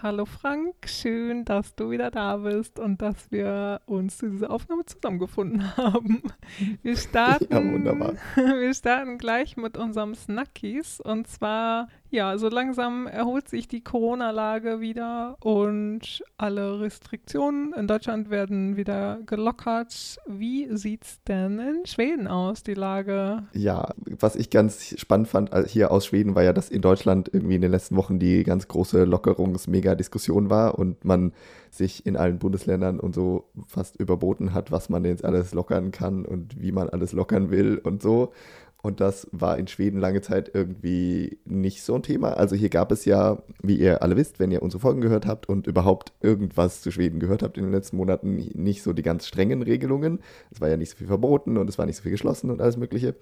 Hallo Frank, schön, dass du wieder da bist und dass wir uns zu dieser Aufnahme zusammengefunden haben. Wir starten, ja, wunderbar. Wir starten gleich mit unserem Snackies und zwar ja, so langsam erholt sich die Corona-Lage wieder und alle Restriktionen in Deutschland werden wieder gelockert. Wie sieht es denn in Schweden aus, die Lage? Ja, was ich ganz spannend fand äh, hier aus Schweden war ja, dass in Deutschland irgendwie in den letzten Wochen die ganz große Lockerungs-Mega-Diskussion war und man sich in allen Bundesländern und so fast überboten hat, was man jetzt alles lockern kann und wie man alles lockern will und so. Und das war in Schweden lange Zeit irgendwie nicht so ein Thema. Also hier gab es ja, wie ihr alle wisst, wenn ihr unsere Folgen gehört habt und überhaupt irgendwas zu Schweden gehört habt in den letzten Monaten, nicht so die ganz strengen Regelungen. Es war ja nicht so viel verboten und es war nicht so viel geschlossen und alles Mögliche.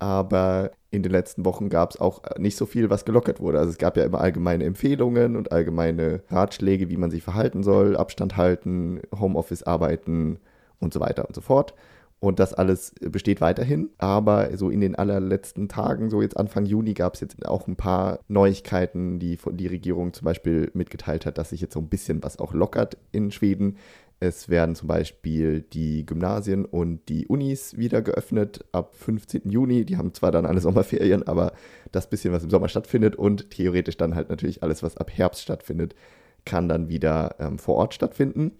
Aber in den letzten Wochen gab es auch nicht so viel, was gelockert wurde. Also es gab ja immer allgemeine Empfehlungen und allgemeine Ratschläge, wie man sich verhalten soll, Abstand halten, Homeoffice arbeiten und so weiter und so fort. Und das alles besteht weiterhin. Aber so in den allerletzten Tagen, so jetzt Anfang Juni, gab es jetzt auch ein paar Neuigkeiten, die die Regierung zum Beispiel mitgeteilt hat, dass sich jetzt so ein bisschen was auch lockert in Schweden. Es werden zum Beispiel die Gymnasien und die Unis wieder geöffnet ab 15. Juni. Die haben zwar dann alle Sommerferien, aber das bisschen, was im Sommer stattfindet und theoretisch dann halt natürlich alles, was ab Herbst stattfindet, kann dann wieder ähm, vor Ort stattfinden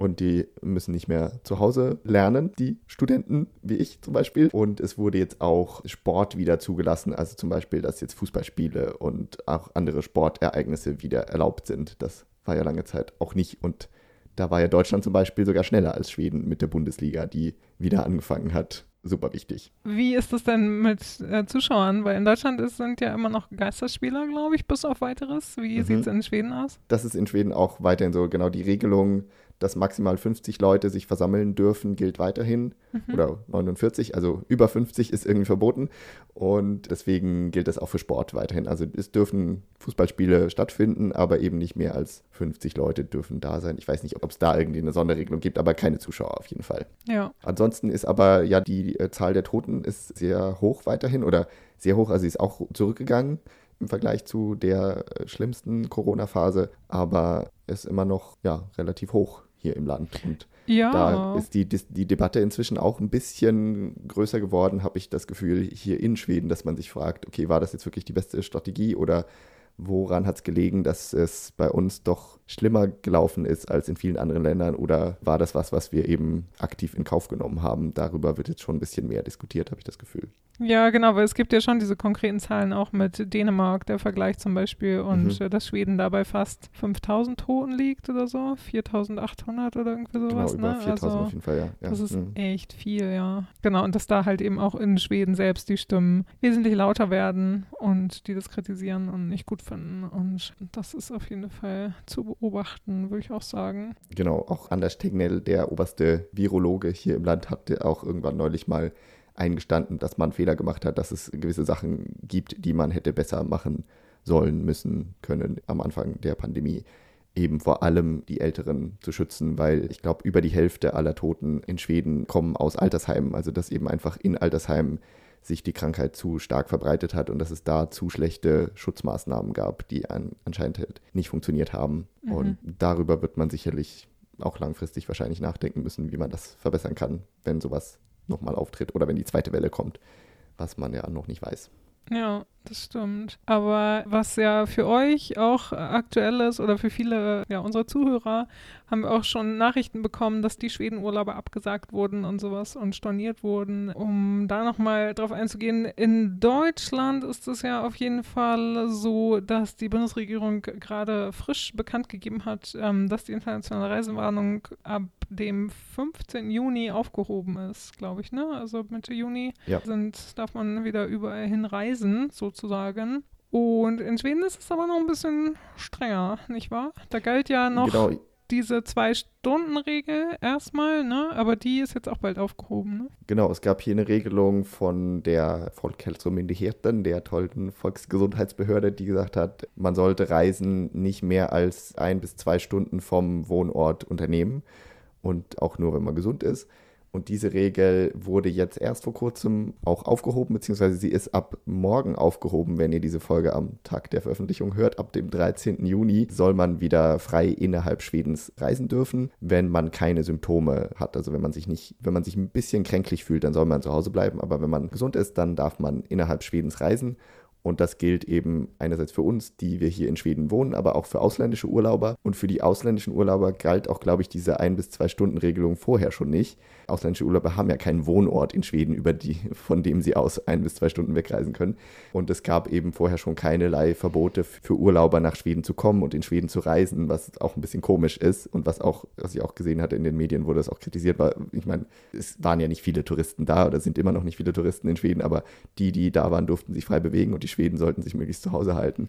und die müssen nicht mehr zu Hause lernen, die Studenten, wie ich zum Beispiel. Und es wurde jetzt auch Sport wieder zugelassen, also zum Beispiel, dass jetzt Fußballspiele und auch andere Sportereignisse wieder erlaubt sind. Das war ja lange Zeit auch nicht. Und da war ja Deutschland zum Beispiel sogar schneller als Schweden mit der Bundesliga, die wieder angefangen hat. Super wichtig. Wie ist das denn mit äh, Zuschauern? Weil in Deutschland ist, sind ja immer noch Geisterspieler, glaube ich, bis auf weiteres. Wie mhm. sieht es in Schweden aus? Das ist in Schweden auch weiterhin so. Genau die Regelung dass maximal 50 Leute sich versammeln dürfen, gilt weiterhin. Mhm. Oder 49, also über 50 ist irgendwie verboten. Und deswegen gilt das auch für Sport weiterhin. Also es dürfen Fußballspiele stattfinden, aber eben nicht mehr als 50 Leute dürfen da sein. Ich weiß nicht, ob es da irgendwie eine Sonderregelung gibt, aber keine Zuschauer auf jeden Fall. Ja. Ansonsten ist aber ja die äh, Zahl der Toten ist sehr hoch weiterhin oder sehr hoch, also sie ist auch zurückgegangen im Vergleich zu der äh, schlimmsten Corona-Phase, aber ist immer noch ja relativ hoch hier im Land. Und ja. da ist die, die, die, Debatte inzwischen auch ein bisschen größer geworden, habe ich das Gefühl, hier in Schweden, dass man sich fragt, okay, war das jetzt wirklich die beste Strategie oder woran hat es gelegen, dass es bei uns doch schlimmer gelaufen ist als in vielen anderen Ländern oder war das was, was wir eben aktiv in Kauf genommen haben? Darüber wird jetzt schon ein bisschen mehr diskutiert, habe ich das Gefühl. Ja, genau, weil es gibt ja schon diese konkreten Zahlen auch mit Dänemark, der Vergleich zum Beispiel, und mhm. dass Schweden dabei fast 5000 Toten liegt oder so, 4800 oder irgendwie sowas. Genau, über ne? 4000 also, auf jeden Fall, ja. ja. Das ist mhm. echt viel, ja. Genau, und dass da halt eben auch in Schweden selbst die Stimmen wesentlich lauter werden und die das kritisieren und nicht gut finden. Und das ist auf jeden Fall zu beobachten, würde ich auch sagen. Genau, auch Anders Tegnell, der oberste Virologe hier im Land, hat auch irgendwann neulich mal eingestanden, dass man Fehler gemacht hat, dass es gewisse Sachen gibt, die man hätte besser machen sollen, müssen, können am Anfang der Pandemie. Eben vor allem die Älteren zu schützen, weil ich glaube, über die Hälfte aller Toten in Schweden kommen aus Altersheimen. Also, dass eben einfach in Altersheimen sich die Krankheit zu stark verbreitet hat und dass es da zu schlechte Schutzmaßnahmen gab, die an, anscheinend halt nicht funktioniert haben. Mhm. Und darüber wird man sicherlich auch langfristig wahrscheinlich nachdenken müssen, wie man das verbessern kann, wenn sowas nochmal auftritt oder wenn die zweite Welle kommt, was man ja noch nicht weiß. Ja, das stimmt. Aber was ja für euch auch aktuell ist oder für viele ja, unserer Zuhörer, haben wir auch schon Nachrichten bekommen, dass die Schwedenurlauber abgesagt wurden und sowas und storniert wurden. Um da nochmal drauf einzugehen, in Deutschland ist es ja auf jeden Fall so, dass die Bundesregierung gerade frisch bekannt gegeben hat, ähm, dass die internationale Reisewarnung ab dem 15. Juni aufgehoben ist, glaube ich, ne? Also Mitte Juni ja. sind, darf man wieder überall hin reisen, sozusagen. Und in Schweden ist es aber noch ein bisschen strenger, nicht wahr? Da galt ja noch genau. Diese Zwei-Stunden-Regel erstmal, ne? Aber die ist jetzt auch bald aufgehoben, ne? Genau, es gab hier eine Regelung von der Folkhälsomyndigheten, der tollen Volksgesundheitsbehörde, die gesagt hat, man sollte Reisen nicht mehr als ein bis zwei Stunden vom Wohnort unternehmen und auch nur, wenn man gesund ist. Und diese Regel wurde jetzt erst vor kurzem auch aufgehoben, beziehungsweise sie ist ab morgen aufgehoben, wenn ihr diese Folge am Tag der Veröffentlichung hört. Ab dem 13. Juni soll man wieder frei innerhalb Schwedens reisen dürfen, wenn man keine Symptome hat. Also wenn man sich nicht, wenn man sich ein bisschen kränklich fühlt, dann soll man zu Hause bleiben. Aber wenn man gesund ist, dann darf man innerhalb Schwedens reisen. Und das gilt eben einerseits für uns, die wir hier in Schweden wohnen, aber auch für ausländische Urlauber. Und für die ausländischen Urlauber galt auch, glaube ich, diese ein bis zwei Stunden Regelung vorher schon nicht. Ausländische Urlauber haben ja keinen Wohnort in Schweden, über die, von dem sie aus ein bis zwei Stunden wegreisen können. Und es gab eben vorher schon keinerlei Verbote für Urlauber nach Schweden zu kommen und in Schweden zu reisen, was auch ein bisschen komisch ist und was auch, was ich auch gesehen hatte in den Medien, wurde das auch kritisiert, weil ich meine, es waren ja nicht viele Touristen da oder sind immer noch nicht viele Touristen in Schweden, aber die, die da waren, durften sich frei bewegen und die Schweden sollten sich möglichst zu Hause halten.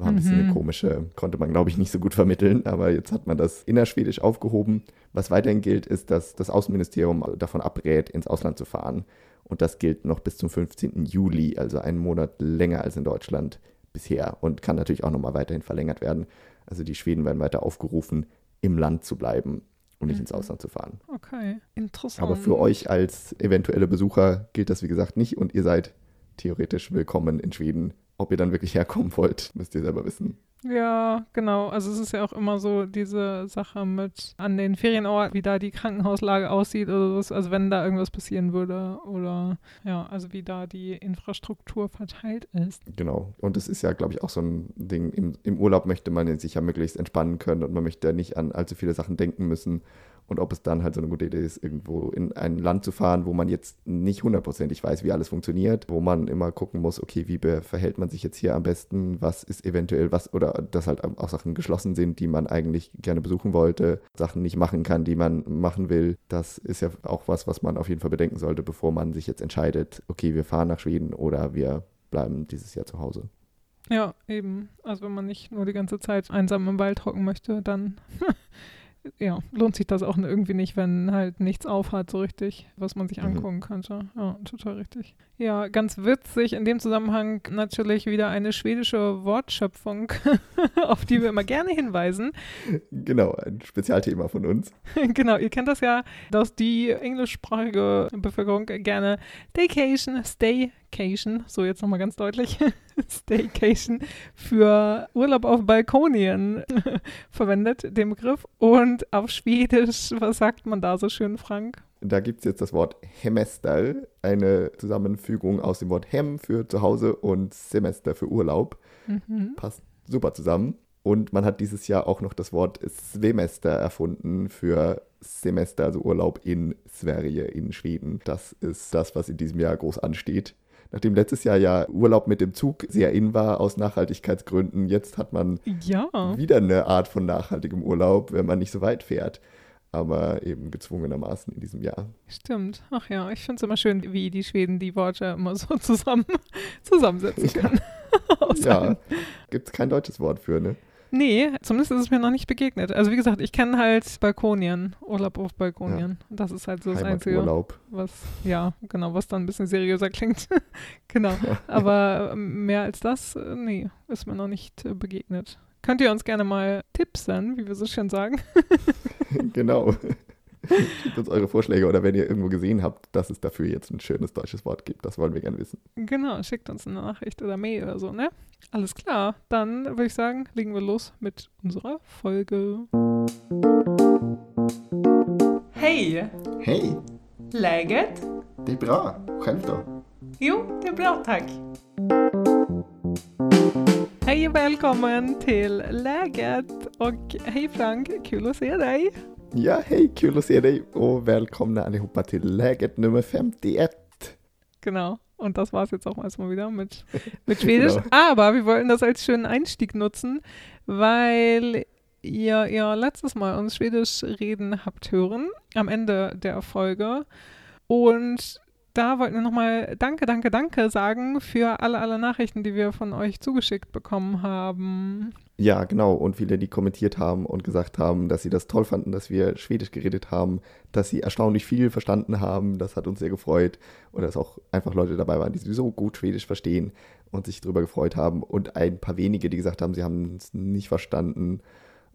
War ein bisschen eine Mhm. komische, konnte man, glaube ich, nicht so gut vermitteln, aber jetzt hat man das innerschwedisch aufgehoben. Was weiterhin gilt, ist, dass das Außenministerium davon abrät, ins Ausland zu fahren. Und das gilt noch bis zum 15. Juli, also einen Monat länger als in Deutschland bisher und kann natürlich auch nochmal weiterhin verlängert werden. Also die Schweden werden weiter aufgerufen, im Land zu bleiben und nicht ins Mhm. Ausland zu fahren. Okay, interessant. Aber für euch als eventuelle Besucher gilt das, wie gesagt, nicht und ihr seid theoretisch willkommen in Schweden. Ob ihr dann wirklich herkommen wollt, müsst ihr selber wissen. Ja, genau. Also es ist ja auch immer so diese Sache mit an den Ferienorten, wie da die Krankenhauslage aussieht oder was, also wenn da irgendwas passieren würde oder ja, also wie da die Infrastruktur verteilt ist. Genau. Und es ist ja, glaube ich, auch so ein Ding, im, im Urlaub möchte man sich ja möglichst entspannen können und man möchte ja nicht an allzu viele Sachen denken müssen. Und ob es dann halt so eine gute Idee ist, irgendwo in ein Land zu fahren, wo man jetzt nicht hundertprozentig weiß, wie alles funktioniert, wo man immer gucken muss, okay, wie verhält man sich jetzt hier am besten, was ist eventuell was, oder dass halt auch Sachen geschlossen sind, die man eigentlich gerne besuchen wollte, Sachen nicht machen kann, die man machen will. Das ist ja auch was, was man auf jeden Fall bedenken sollte, bevor man sich jetzt entscheidet, okay, wir fahren nach Schweden oder wir bleiben dieses Jahr zu Hause. Ja, eben. Also wenn man nicht nur die ganze Zeit einsam im Wald hocken möchte, dann ja, lohnt sich das auch irgendwie nicht, wenn halt nichts aufhat so richtig, was man sich Mhm. angucken könnte. Ja, total richtig. Ja, ganz witzig in dem Zusammenhang natürlich wieder eine schwedische Wortschöpfung, auf die wir immer gerne hinweisen. Genau, ein Spezialthema von uns. genau, ihr kennt das ja, dass die englischsprachige Bevölkerung gerne Staycation, Staycation, so jetzt nochmal ganz deutlich, Staycation für Urlaub auf Balkonien verwendet, den Begriff. Und auf Schwedisch, was sagt man da so schön, Frank? Da gibt es jetzt das Wort Hemester, eine Zusammenfügung aus dem Wort Hem für Zuhause und Semester für Urlaub. Mhm. Passt super zusammen. Und man hat dieses Jahr auch noch das Wort Svemester erfunden für Semester, also Urlaub in Sverige, in Schweden. Das ist das, was in diesem Jahr groß ansteht. Nachdem letztes Jahr ja Urlaub mit dem Zug sehr in war aus Nachhaltigkeitsgründen, jetzt hat man Ja, wieder eine Art von nachhaltigem Urlaub, wenn man nicht so weit fährt. Aber eben gezwungenermaßen in diesem Jahr. stimmt. Ach ja, ich finde es immer schön, wie die Schweden die Worte immer so zusammen zusammensetzen können. Ja, einem- gibt es kein deutsches Wort für, ne? Nee, zumindest ist es mir noch nicht begegnet. Also wie gesagt, ich kenne halt Balkonien, Urlaub auf Balkonien. Das ist halt so das Einzige, Heimaturlaub. was, ja, genau, was dann ein bisschen seriöser klingt. genau. Aber ähm, mehr als das, äh, nee, ist mir noch nicht äh, begegnet. Könnt ihr uns gerne mal tipsen, wie wir so schön sagen? genau. Schickt uns eure Vorschläge oder wenn ihr irgendwo gesehen habt, dass es dafür jetzt ein schönes deutsches Wort gibt. Das wollen wir gerne wissen. Genau, schickt uns eine Nachricht oder Mail oder so, ne? Alles klar, dann würde ich sagen, legen wir los mit unserer Folge. Hej! Hey, Läget? det är bra. Själv då? Jo, det är bra tack. Hej och välkommen till Läget och hej Frank, kul att se dig. Ja, hej, kul att se dig och välkomna allihopa till läget nummer 51. Genau. Und das war es jetzt auch erstmal wieder mit, mit Schwedisch. Genau. Aber wir wollten das als schönen Einstieg nutzen, weil ihr ja letztes Mal uns Schwedisch reden habt hören am Ende der Folge. Und da wollten wir nochmal Danke, Danke, Danke sagen für alle, alle Nachrichten, die wir von euch zugeschickt bekommen haben. Ja, genau. Und viele, die kommentiert haben und gesagt haben, dass sie das toll fanden, dass wir Schwedisch geredet haben, dass sie erstaunlich viel verstanden haben. Das hat uns sehr gefreut. Und dass auch einfach Leute dabei waren, die sowieso gut Schwedisch verstehen und sich darüber gefreut haben. Und ein paar wenige, die gesagt haben, sie haben es nicht verstanden,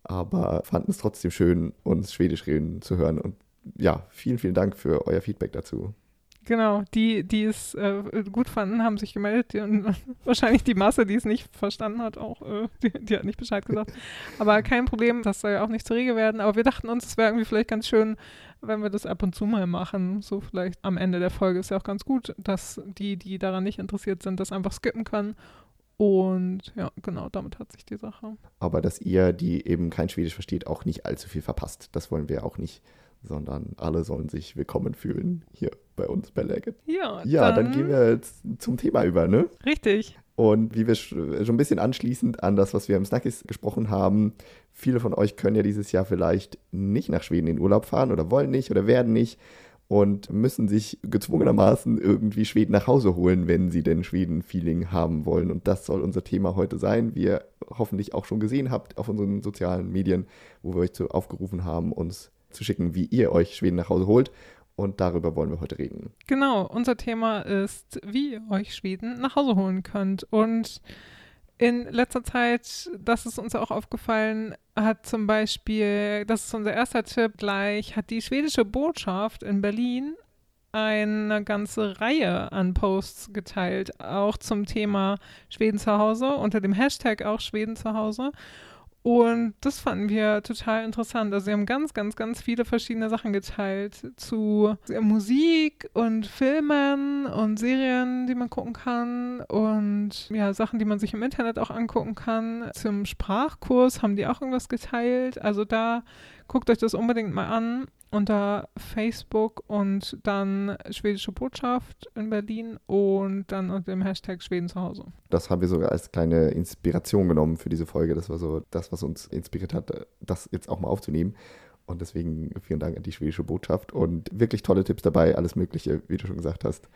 aber fanden es trotzdem schön, uns Schwedisch reden zu hören und ja, vielen, vielen Dank für euer Feedback dazu. Genau, die, die es äh, gut fanden, haben sich gemeldet. Die, und wahrscheinlich die Masse, die es nicht verstanden hat, auch, äh, die, die, hat nicht Bescheid gesagt. Aber kein Problem, das soll ja auch nicht zur Regel werden. Aber wir dachten uns, es wäre irgendwie vielleicht ganz schön, wenn wir das ab und zu mal machen. So vielleicht am Ende der Folge ist ja auch ganz gut, dass die, die daran nicht interessiert sind, das einfach skippen können. Und ja, genau, damit hat sich die Sache. Aber dass ihr, die eben kein Schwedisch versteht, auch nicht allzu viel verpasst. Das wollen wir auch nicht sondern alle sollen sich willkommen fühlen hier bei uns bei Legit. Ja, ja dann, dann gehen wir jetzt zum Thema über, ne? Richtig. Und wie wir schon ein bisschen anschließend an das, was wir im Snackies gesprochen haben, viele von euch können ja dieses Jahr vielleicht nicht nach Schweden in Urlaub fahren oder wollen nicht oder werden nicht und müssen sich gezwungenermaßen irgendwie Schweden nach Hause holen, wenn sie denn Schweden-Feeling haben wollen. Und das soll unser Thema heute sein. Wie ihr hoffentlich auch schon gesehen habt auf unseren sozialen Medien, wo wir euch zu aufgerufen haben, uns zu schicken, wie ihr euch Schweden nach Hause holt. Und darüber wollen wir heute reden. Genau, unser Thema ist, wie ihr euch Schweden nach Hause holen könnt. Und in letzter Zeit, das ist uns auch aufgefallen, hat zum Beispiel, das ist unser erster Tipp gleich, hat die schwedische Botschaft in Berlin eine ganze Reihe an Posts geteilt, auch zum Thema Schweden zu Hause, unter dem Hashtag auch Schweden zu Hause. Und das fanden wir total interessant. Also sie haben ganz, ganz, ganz viele verschiedene Sachen geteilt zu Musik und Filmen und Serien, die man gucken kann und ja, Sachen, die man sich im Internet auch angucken kann. Zum Sprachkurs haben die auch irgendwas geteilt. Also da guckt euch das unbedingt mal an unter Facebook und dann Schwedische Botschaft in Berlin und dann unter dem Hashtag Schweden zu Hause. Das haben wir sogar als kleine Inspiration genommen für diese Folge. Das war so das, was uns inspiriert hat, das jetzt auch mal aufzunehmen. Und deswegen vielen Dank an die Schwedische Botschaft und wirklich tolle Tipps dabei, alles Mögliche, wie du schon gesagt hast.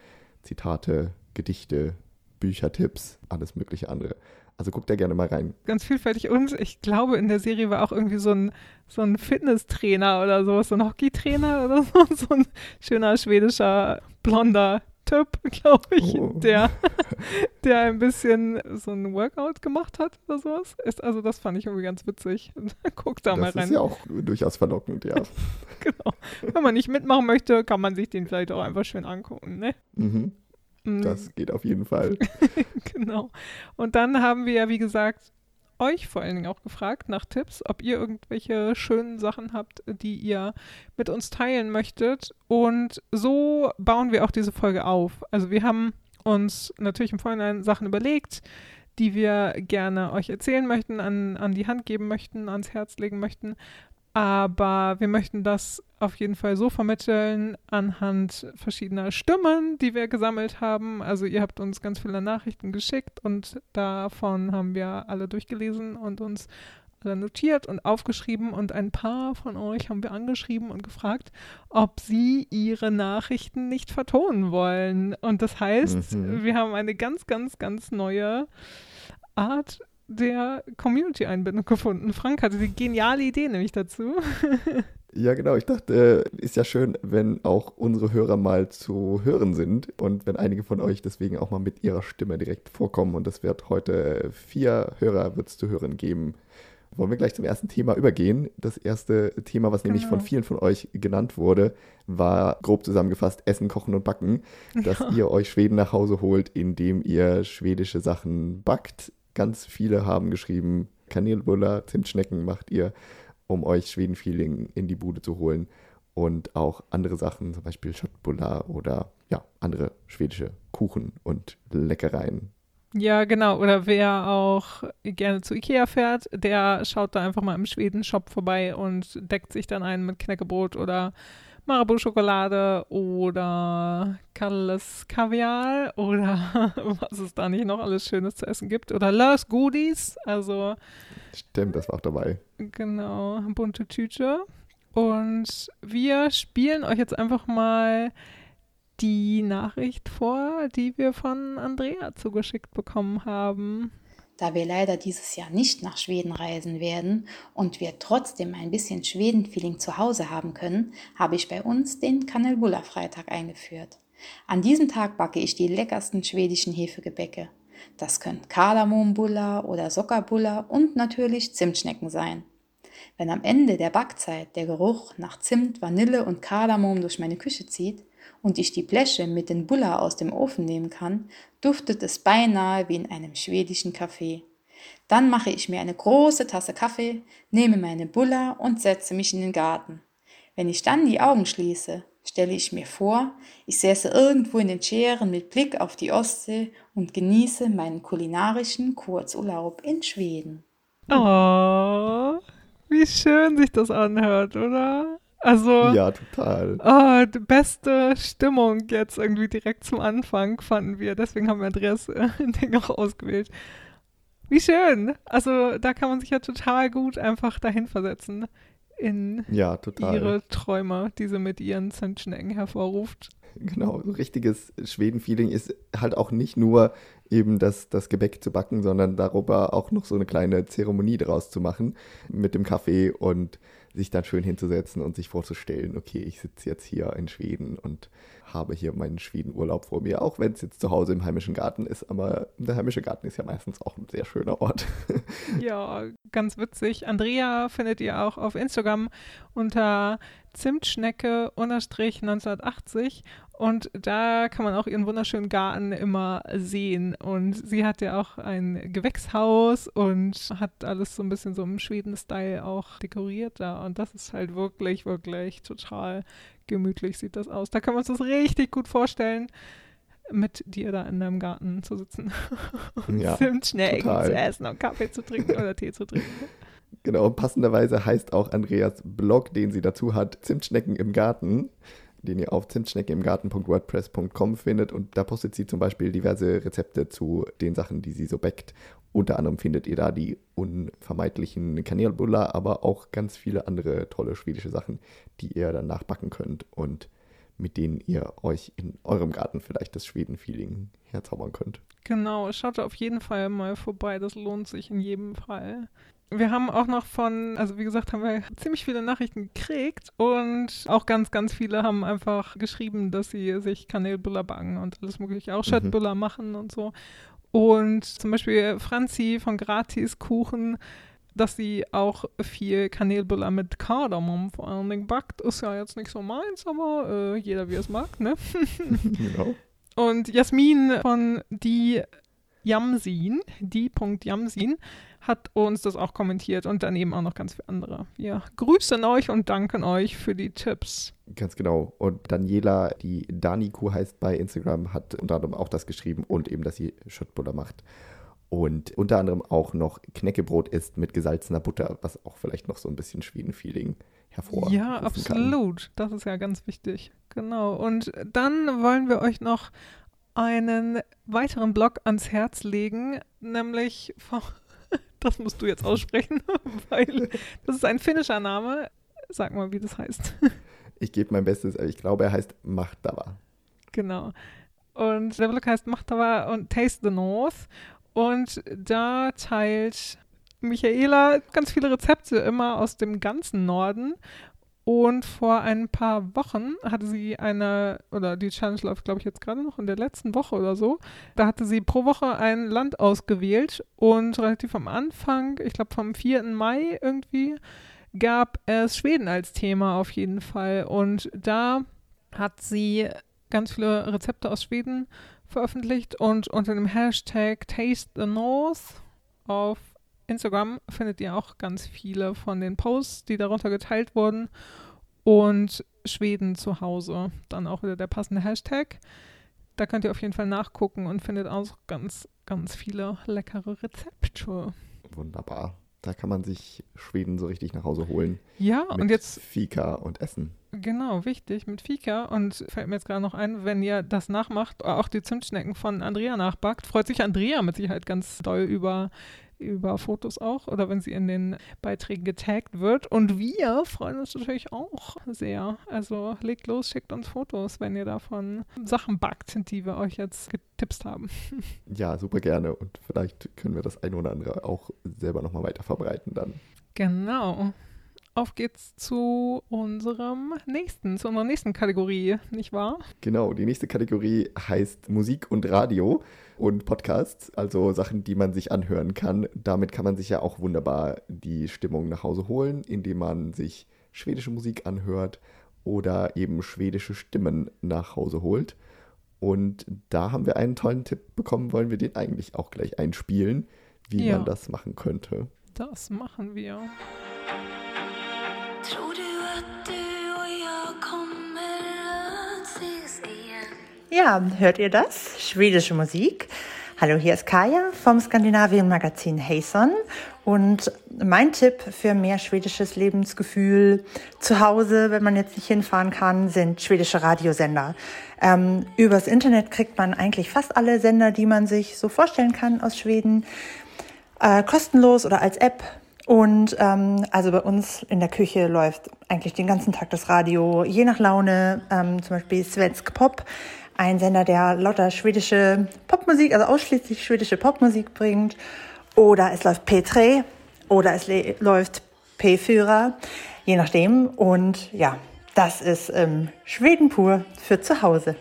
Zitate, Gedichte, Büchertipps, alles mögliche andere. Also guckt da gerne mal rein. Ganz vielfältig. Und ich glaube, in der Serie war auch irgendwie so ein, so ein Fitnesstrainer oder sowas, so ein Hockeytrainer oder so. So ein schöner schwedischer blonder Typ, glaube ich, oh. der, der ein bisschen so ein Workout gemacht hat oder sowas. Ist, also das fand ich irgendwie ganz witzig. Guckt da das mal rein. Das ist ja auch durchaus verlockend, ja. genau. Wenn man nicht mitmachen möchte, kann man sich den vielleicht auch einfach schön angucken, ne? Mhm. Mhm. Das geht auf jeden Fall. genau. Und dann haben wir ja, wie gesagt, euch vor allen Dingen auch gefragt nach Tipps, ob ihr irgendwelche schönen Sachen habt, die ihr mit uns teilen möchtet. Und so bauen wir auch diese Folge auf. Also wir haben uns natürlich im Vorhinein Sachen überlegt, die wir gerne euch erzählen möchten, an, an die Hand geben möchten, ans Herz legen möchten. Aber wir möchten das auf jeden Fall so vermitteln anhand verschiedener Stimmen, die wir gesammelt haben. Also ihr habt uns ganz viele Nachrichten geschickt und davon haben wir alle durchgelesen und uns alle notiert und aufgeschrieben und ein paar von euch haben wir angeschrieben und gefragt, ob sie ihre Nachrichten nicht vertonen wollen. Und das heißt, mhm. wir haben eine ganz, ganz, ganz neue Art der Community-Einbindung gefunden. Frank hatte die geniale Idee nämlich dazu. Ja, genau. Ich dachte, äh, ist ja schön, wenn auch unsere Hörer mal zu hören sind und wenn einige von euch deswegen auch mal mit ihrer Stimme direkt vorkommen. Und es wird heute vier Hörer wird's zu hören geben. Wollen wir gleich zum ersten Thema übergehen? Das erste Thema, was genau. nämlich von vielen von euch genannt wurde, war grob zusammengefasst Essen, Kochen und Backen. Dass ja. ihr euch Schweden nach Hause holt, indem ihr schwedische Sachen backt. Ganz viele haben geschrieben, Kanelbuller, Zimtschnecken macht ihr um euch Schweden-Feeling in die Bude zu holen. Und auch andere Sachen, zum Beispiel Schottbullar oder ja, andere schwedische Kuchen und Leckereien. Ja, genau. Oder wer auch gerne zu Ikea fährt, der schaut da einfach mal im Schweden-Shop vorbei und deckt sich dann ein mit Knäckebrot oder Marabou-Schokolade oder Kalles Kaviar oder was es da nicht noch alles Schönes zu essen gibt. Oder Lös Goodies, also Stimmt, das war auch dabei. Genau, bunte Tüte. Und wir spielen euch jetzt einfach mal die Nachricht vor, die wir von Andrea zugeschickt bekommen haben. Da wir leider dieses Jahr nicht nach Schweden reisen werden und wir trotzdem ein bisschen Schweden-Feeling zu Hause haben können, habe ich bei uns den Kanelbulla-Freitag eingeführt. An diesem Tag backe ich die leckersten schwedischen Hefegebäcke. Das können Kardamombulla oder Sockerbulla und natürlich Zimtschnecken sein. Wenn am Ende der Backzeit der Geruch nach Zimt, Vanille und Kardamom durch meine Küche zieht und ich die Bleche mit den Bulla aus dem Ofen nehmen kann, duftet es beinahe wie in einem schwedischen Café. Dann mache ich mir eine große Tasse Kaffee, nehme meine Bulla und setze mich in den Garten. Wenn ich dann die Augen schließe, stelle ich mir vor, ich säße irgendwo in den Scheren mit Blick auf die Ostsee und genieße meinen kulinarischen Kurzurlaub in Schweden. Oh, wie schön sich das anhört, oder? Also, Ja, total. oh, die beste Stimmung jetzt irgendwie direkt zum Anfang fanden wir. Deswegen haben wir Andreas äh, den auch ausgewählt. Wie schön. Also, da kann man sich ja total gut einfach dahin versetzen in Ja, total. ihre Träume, die sie mit ihren Zimtschnecken hervorruft. Genau, so richtiges Schweden-Feeling ist halt auch nicht nur eben das, das Gebäck zu backen, sondern darüber auch noch so eine kleine Zeremonie draus zu machen mit dem Kaffee und sich dann schön hinzusetzen und sich vorzustellen, okay, ich sitze jetzt hier in Schweden und habe hier meinen Schwedenurlaub vor mir, auch wenn es jetzt zu Hause im heimischen Garten ist, aber der heimische Garten ist ja meistens auch ein sehr schöner Ort. Ja, ganz witzig. Andrea findet ihr auch auf Instagram unter Zimtschnecke-1980 und da kann man auch ihren wunderschönen Garten immer sehen. Und sie hat ja auch ein Gewächshaus und hat alles so ein bisschen so im Schweden-Style auch dekoriert da. Und das ist halt wirklich, wirklich total gemütlich sieht das aus. Da kann man uns das richtig gut vorstellen, mit dir da in deinem Garten zu sitzen und Ja, Zimtschnecken zu essen und Kaffee zu trinken oder Tee zu trinken. Genau, passenderweise heißt auch Andreas Blog, den sie dazu hat, Zimtschnecken im Garten, den ihr auf zimtschneckenimgarten.wordpress.com findet. Und da postet sie zum Beispiel diverse Rezepte zu den Sachen, die sie so backt. Unter anderem findet ihr da die unvermeidlichen Kanelbullar, aber auch ganz viele andere tolle schwedische Sachen, die ihr dann nachbacken könnt und mit denen ihr euch in eurem Garten vielleicht das Schweden-Feeling herzaubern könnt. Genau, schaut auf jeden Fall mal vorbei, das lohnt sich in jedem Fall. Wir haben auch noch von, also wie gesagt, haben wir ziemlich viele Nachrichten gekriegt und auch ganz, ganz viele haben einfach geschrieben, dass sie sich Kanelbuller backen und alles mögliche, auch Mhm. Schöttbuller machen und so. Und zum Beispiel Franzi von Gratis Kuchen, dass sie auch viel Kanelbuller mit Kardamom vor allen Dingen backt. Ist ja jetzt nicht so meins, aber äh, jeder wie es mag, ne? genau. Und Jasmin von die Jamsin, die Punkt Jamsin, hat uns das auch kommentiert und daneben auch noch ganz viele andere. Wir grüßen euch und danken euch für die Tipps. Ganz genau. Und Daniela, die Daniku heißt bei Instagram, hat unter anderem auch das geschrieben und eben, dass sie Schöttbutter macht. Und unter anderem auch noch Knäckebrot isst mit gesalzener Butter, was auch vielleicht noch so ein bisschen Schweden-Feeling hervorrufen Ja, kann. absolut. Das ist ja ganz wichtig. Genau. Und dann wollen wir euch noch einen weiteren Blog ans Herz legen, nämlich von, das musst du jetzt aussprechen, weil das ist ein finnischer Name. Sag mal, wie das heißt. Ich gebe mein Bestes, aber ich glaube, er heißt Machtava. Genau. Und der Blog heißt Machtava und Taste the North. Und da teilt Michaela ganz viele Rezepte immer aus dem ganzen Norden. Und vor ein paar Wochen hatte sie eine, oder die Challenge läuft, glaube ich, jetzt gerade noch in der letzten Woche oder so. Da hatte sie pro Woche ein Land ausgewählt und relativ am Anfang, ich glaube vom 4. Mai irgendwie, gab es Schweden als Thema auf jeden Fall. Und da hat sie ganz viele Rezepte aus Schweden veröffentlicht und unter dem Hashtag Taste the North auf Instagram findet ihr auch ganz viele von den Posts, die darunter geteilt wurden. Und Schweden zu Hause, dann auch wieder der passende Hashtag. Da könnt ihr auf jeden Fall nachgucken und findet auch ganz, ganz viele leckere Rezepte. Wunderbar. Da kann man sich Schweden so richtig nach Hause holen. Ja, mit und jetzt Fika und Essen. Genau, wichtig mit Fika. Und fällt mir jetzt gerade noch ein, wenn ihr das nachmacht, auch die Zimtschnecken von Andrea nachbackt, freut sich Andrea mit Sicherheit ganz doll über, über Fotos auch oder wenn sie in den Beiträgen getaggt wird. Und wir freuen uns natürlich auch sehr. Also legt los, schickt uns Fotos, wenn ihr davon Sachen backt, die wir euch jetzt getippt haben. Ja, super gerne. Und vielleicht können wir das eine oder andere auch selber nochmal weiter verbreiten dann. Genau. auf geht's zu unserem nächsten, zu unserer nächsten Kategorie, nicht wahr? Genau, die nächste Kategorie heißt Musik und Radio und Podcasts, also Sachen, die man sich anhören kann. Damit kann man sich ja auch wunderbar die Stimmung nach Hause holen, indem man sich schwedische Musik anhört oder eben schwedische Stimmen nach Hause holt. Und da haben wir einen tollen Tipp bekommen, wollen wir den eigentlich auch gleich einspielen, wie Ja. man das machen könnte. Das machen wir. Tror du att du Ja, hört ihr das? Schwedische Musik. Hallo, hier ist Kaya vom Skandinavien-Magazin Heyson und mein Tipp für mehr schwedisches Lebensgefühl zu Hause, wenn man jetzt nicht hinfahren kann, sind schwedische Radiosender. Ähm, übers Internet kriegt man eigentlich fast alle Sender, die man sich so vorstellen kann aus Schweden, äh, kostenlos oder als App. Und ähm, also bei uns in der Küche läuft eigentlich den ganzen Tag das Radio, je nach Laune, ähm, zum Beispiel Svensk Pop, ein Sender, der lauter schwedische Popmusik, also ausschließlich schwedische Popmusik bringt. Oder es läuft P3 oder es läuft P4, je nachdem. Und ja, das ist ähm, Schweden pur für zu Hause.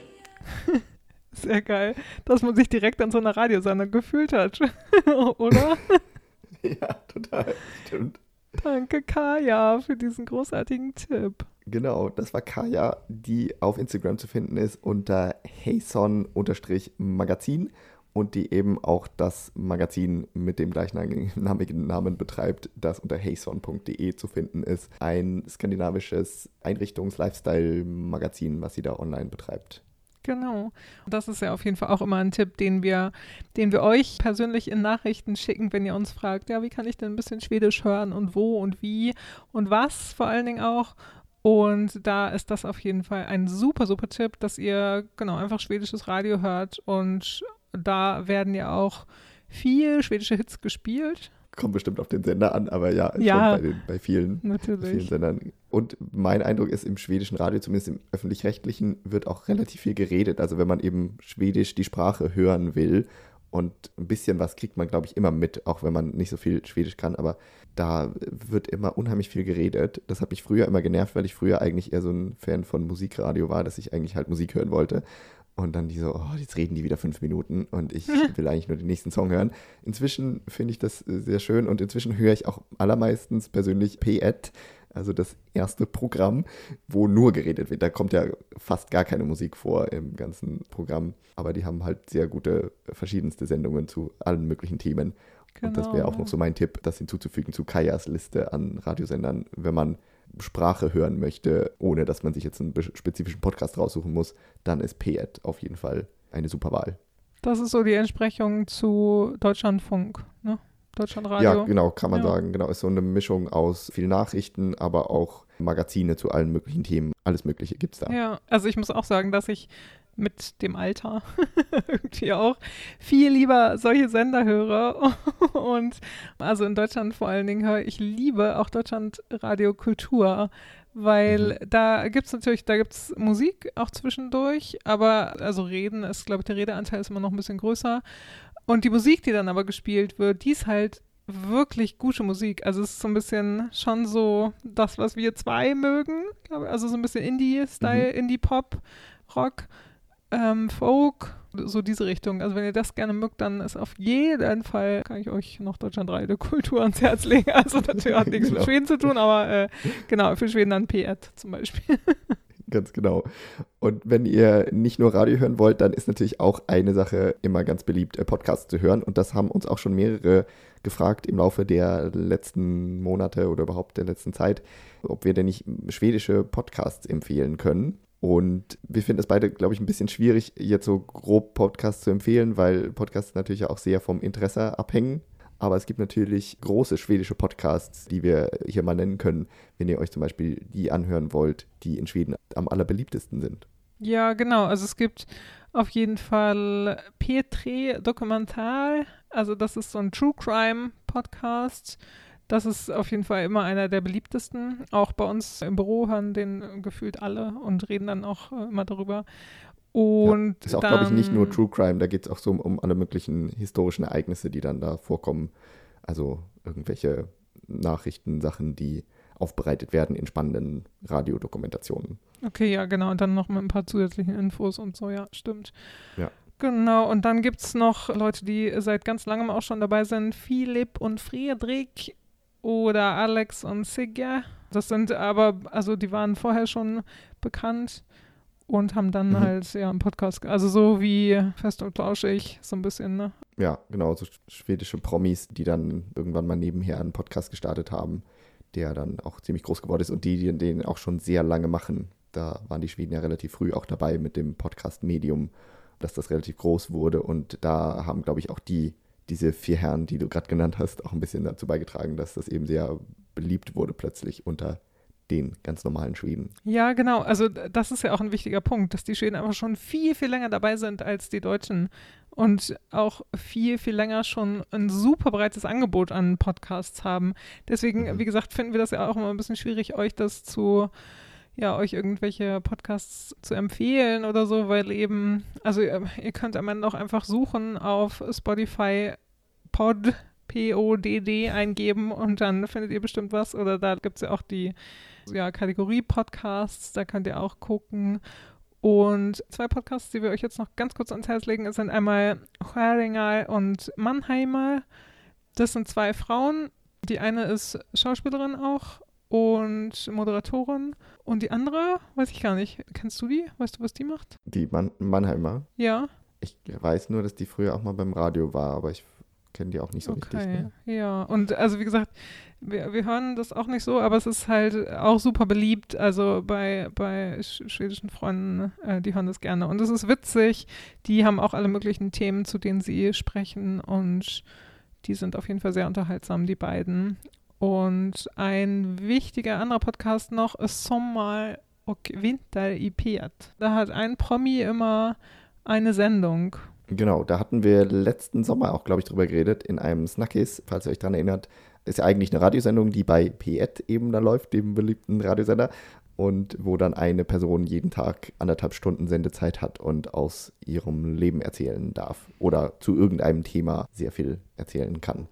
Sehr geil, dass man sich direkt an so einer Radiosendung gefühlt hat. Oder? Ja, total. Stimmt. Danke, Kaya, für diesen großartigen Tipp. Genau, das war Kaya, die auf Instagram zu finden ist unter Heyson-Magazin und die eben auch das Magazin mit dem gleichnamigen Namen betreibt, das unter heyson.de zu finden ist. Ein skandinavisches Einrichtungs-Lifestyle-Magazin, was sie da online betreibt. Genau. Und das ist ja auf jeden Fall auch immer ein Tipp, den wir, den wir euch persönlich in Nachrichten schicken, wenn ihr uns fragt, ja, wie kann ich denn ein bisschen Schwedisch hören und wo und wie und was vor allen Dingen auch. Und da ist das auf jeden Fall ein super, super Tipp, dass ihr genau einfach schwedisches Radio hört und da werden ja auch viel schwedische Hits gespielt. Kommt bestimmt auf den Sender an, aber ja, Ja. bei, den, bei vielen. vielen. Sendern. Und mein Eindruck ist, im schwedischen Radio, zumindest im öffentlich-rechtlichen, wird auch relativ viel geredet. Also wenn man eben Schwedisch die Sprache hören will und ein bisschen was kriegt man, glaube ich, immer mit, auch wenn man nicht so viel Schwedisch kann, aber da wird immer unheimlich viel geredet. Das hat mich früher immer genervt, weil ich früher eigentlich eher so ein Fan von Musikradio war, dass ich eigentlich halt Musik hören wollte. Und dann die so, oh, jetzt reden die wieder fünf Minuten und ich will eigentlich nur den nächsten Song hören. Inzwischen finde ich das äh, sehr schön und inzwischen höre ich auch allermeistens persönlich P-Ed, also das erste Programm, wo nur geredet wird. Da kommt ja fast gar keine Musik vor im ganzen Programm, aber die haben halt sehr gute verschiedenste Sendungen zu allen möglichen Themen. Und das wäre auch Genau. noch so mein Tipp, das hinzuzufügen zu Kajas Liste an Radiosendern, wenn man Sprache hören möchte, ohne dass man sich jetzt einen spezifischen Podcast raussuchen muss, dann ist P-Ed auf jeden Fall eine super Wahl. Das ist so die Entsprechung zu Deutschlandfunk, ne? Deutschlandradio. Ja, genau, kann man Ja. sagen. Genau, ist so eine Mischung aus viel Nachrichten, aber auch Magazine zu allen möglichen Themen. Alles Mögliche gibt es da. Ja, also ich muss auch sagen, dass ich mit dem Alter irgendwie auch viel lieber solche Sender höre. Und also in Deutschland vor allen Dingen höre ich liebe auch Deutschland Radio Kultur, weil da gibt es natürlich, da gibt es Musik auch zwischendurch, aber also Reden ist, glaube ich, der Redeanteil ist immer noch ein bisschen größer. Und die Musik, die dann aber gespielt wird, die ist halt wirklich gute Musik. Also es ist so ein bisschen schon so das, was wir zwei mögen. Also so ein bisschen Indie-Style, Indie-Pop, Rock, ähm, Folk, so diese Richtung. Also wenn ihr das gerne mögt, dann ist auf jeden Fall, kann ich euch noch Deutschland 3 Kultur ans Herz legen. Also natürlich hat nichts Genau. mit Schweden zu tun, aber äh, genau, für Schweden dann P-Ed zum Beispiel. Ganz genau. Und wenn ihr nicht nur Radio hören wollt, dann ist natürlich auch eine Sache immer ganz beliebt, äh, Podcasts zu hören. Und das haben uns auch schon mehrere gefragt im Laufe der letzten Monate oder überhaupt der letzten Zeit, ob wir denn nicht schwedische Podcasts empfehlen können. Und wir finden es beide, glaube ich, ein bisschen schwierig, jetzt so grob Podcasts zu empfehlen, weil Podcasts natürlich auch sehr vom Interesse abhängen. Aber es gibt natürlich große schwedische Podcasts, die wir hier mal nennen können, wenn ihr euch zum Beispiel die anhören wollt, die in Schweden am allerbeliebtesten sind. Ja, genau. Also es gibt auf jeden Fall P3 Dokumentar. Also das ist so ein True Crime Podcast. Das ist auf jeden Fall immer einer der beliebtesten. Auch bei uns im Büro hören den äh, gefühlt alle und reden dann auch äh, immer darüber. Und Ist auch, glaube ich, nicht nur True Crime, da geht es auch so um, um alle möglichen historischen Ereignisse, die dann da vorkommen. Also irgendwelche Nachrichten, Sachen, die aufbereitet werden in spannenden Radiodokumentationen. Okay, ja, genau. Und dann noch mit ein paar zusätzlichen Infos und so, ja, stimmt. Ja. Genau, und dann gibt es noch Leute, die seit ganz langem auch schon dabei sind. Philipp und Friedrich oder Alex und Sigge. Das sind aber, also die waren vorher schon bekannt und haben dann Mhm. halt ja einen Podcast, also so wie Fest und Flauschig, so ein bisschen, ne? Ja, genau, so schwedische Promis, die dann irgendwann mal nebenher einen Podcast gestartet haben, der dann auch ziemlich groß geworden ist und die, die den auch schon sehr lange machen. Da waren die Schweden ja relativ früh auch dabei mit dem Podcast-Medium, dass das relativ groß wurde und da haben, glaube ich, auch die, diese vier Herren, die du gerade genannt hast, auch ein bisschen dazu beigetragen, dass das eben sehr beliebt wurde plötzlich unter den ganz normalen Schweden. Ja, genau. Also das ist ja auch ein wichtiger Punkt, dass die Schweden einfach schon viel, viel länger dabei sind als die Deutschen und auch viel, viel länger schon ein super breites Angebot an Podcasts haben. Deswegen, Mhm. wie gesagt, finden wir das ja auch immer ein bisschen schwierig, euch das zu, ja, euch irgendwelche Podcasts zu empfehlen oder so, weil eben, also ihr, ihr könnt am Ende auch einfach suchen auf Spotify Pod, P-O-D-D eingeben und dann findet ihr bestimmt was. Oder da gibt es ja auch die ja, Kategorie Podcasts, da könnt ihr auch gucken. Und zwei Podcasts, die wir euch jetzt noch ganz kurz ans Herz legen, sind einmal Skäringal und Mannheimer. Das sind zwei Frauen. Die eine ist Schauspielerin auch und Moderatorin. Und die andere, weiß ich gar nicht. Kennst du die? Weißt du, was die macht? Die Mann Mannheimer. Ja. Ich weiß nur, dass die früher auch mal beim Radio war, aber ich kenne die auch nicht so richtig. Okay, Ne? ja. Und also wie gesagt, wir, wir hören das auch nicht so, aber es ist halt auch super beliebt. Also bei, bei sch schwedischen Freunden, äh, die hören das gerne. Und es ist witzig. Die haben auch alle möglichen Themen, zu denen sie sprechen. Und die sind auf jeden Fall sehr unterhaltsam, die beiden. Und ein wichtiger anderer Podcast noch ist Sommer och Vinter i P1. Da hat ein Promi immer eine Sendung. Genau, da hatten wir letzten Sommer auch, glaube ich, drüber geredet, in einem Snackis, falls ihr euch dran erinnert. Ist ja eigentlich eine Radiosendung, die bei P1 eben da läuft, dem beliebten Radiosender. Und wo dann eine Person jeden Tag anderthalb Stunden Sendezeit hat und aus ihrem Leben erzählen darf. Oder zu irgendeinem Thema sehr viel erzählen kann.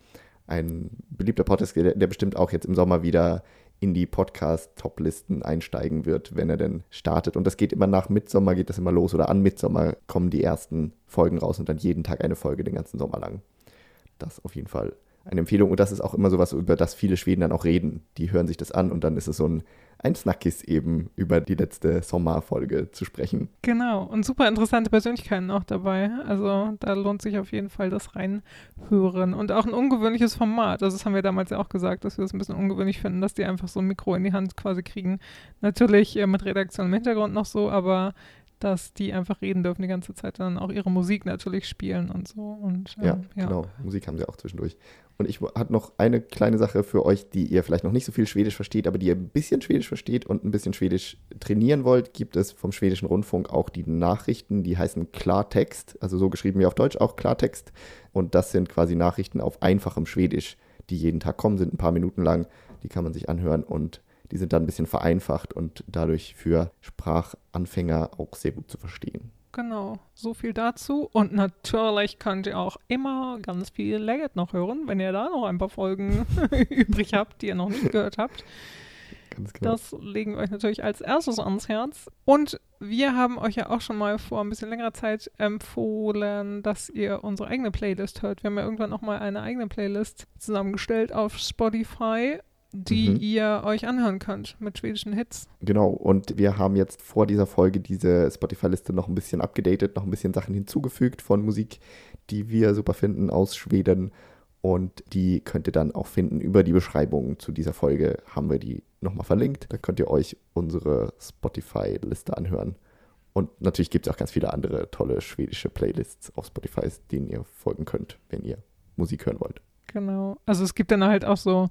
Ein beliebter Podcast, der, bestimmt auch jetzt im Sommer wieder in die Podcast-Top-Listen einsteigen wird, wenn er denn startet. Und das geht immer nach Mitsommer, geht das immer los. Oder an Mitsommer kommen die ersten Folgen raus und dann jeden Tag eine Folge den ganzen Sommer lang. Das auf jeden Fall eine Empfehlung. Und das ist auch immer sowas, über das viele Schweden dann auch reden. Die hören sich das an und dann ist es so ein, ein Snackis eben über die letzte Sommerfolge zu sprechen. Genau, und super interessante Persönlichkeiten auch dabei. Also da lohnt sich auf jeden Fall das Reinhören. Und auch ein ungewöhnliches Format. Also das haben wir damals ja auch gesagt, dass wir das ein bisschen ungewöhnlich finden, dass die einfach so ein Mikro in die Hand quasi kriegen. Natürlich äh, mit Redaktion im Hintergrund noch so, aber dass die einfach reden dürfen die ganze Zeit, dann auch ihre Musik natürlich spielen und so. Und, Ja, ähm, ja. genau. Musik haben sie auch zwischendurch. Und ich hatte noch eine kleine Sache für euch, die ihr vielleicht noch nicht so viel Schwedisch versteht, aber die ihr ein bisschen Schwedisch versteht und ein bisschen Schwedisch trainieren wollt, gibt es vom Schwedischen Rundfunk auch die Nachrichten, die heißen Klartext, also so geschrieben wie auf Deutsch, auch Klartext. Und das sind quasi Nachrichten auf einfachem Schwedisch, die jeden Tag kommen, sind ein paar Minuten lang, die kann man sich anhören und die sind dann ein bisschen vereinfacht und dadurch für Sprachanfänger auch sehr gut zu verstehen. Genau, so viel dazu. Und natürlich könnt ihr auch immer ganz viel Legget noch hören, wenn ihr da noch ein paar Folgen übrig habt, die ihr noch nicht gehört habt. Ganz genau. Das legen wir euch natürlich als erstes ans Herz. Und wir haben euch ja auch schon mal vor ein bisschen längerer Zeit empfohlen, dass ihr unsere eigene Playlist hört. Wir haben ja irgendwann auch mal eine eigene Playlist zusammengestellt auf Spotify, die Mhm. ihr euch anhören könnt mit schwedischen Hits. Genau, und wir haben jetzt vor dieser Folge diese Spotify-Liste noch ein bisschen abgedatet, noch ein bisschen Sachen hinzugefügt von Musik, die wir super finden aus Schweden. Und die könnt ihr dann auch finden über die Beschreibung zu dieser Folge. Haben wir die nochmal verlinkt. Da könnt ihr euch unsere Spotify-Liste anhören. Und natürlich gibt es auch ganz viele andere tolle schwedische Playlists auf Spotify, denen ihr folgen könnt, wenn ihr Musik hören wollt. Genau. Also es gibt dann halt auch so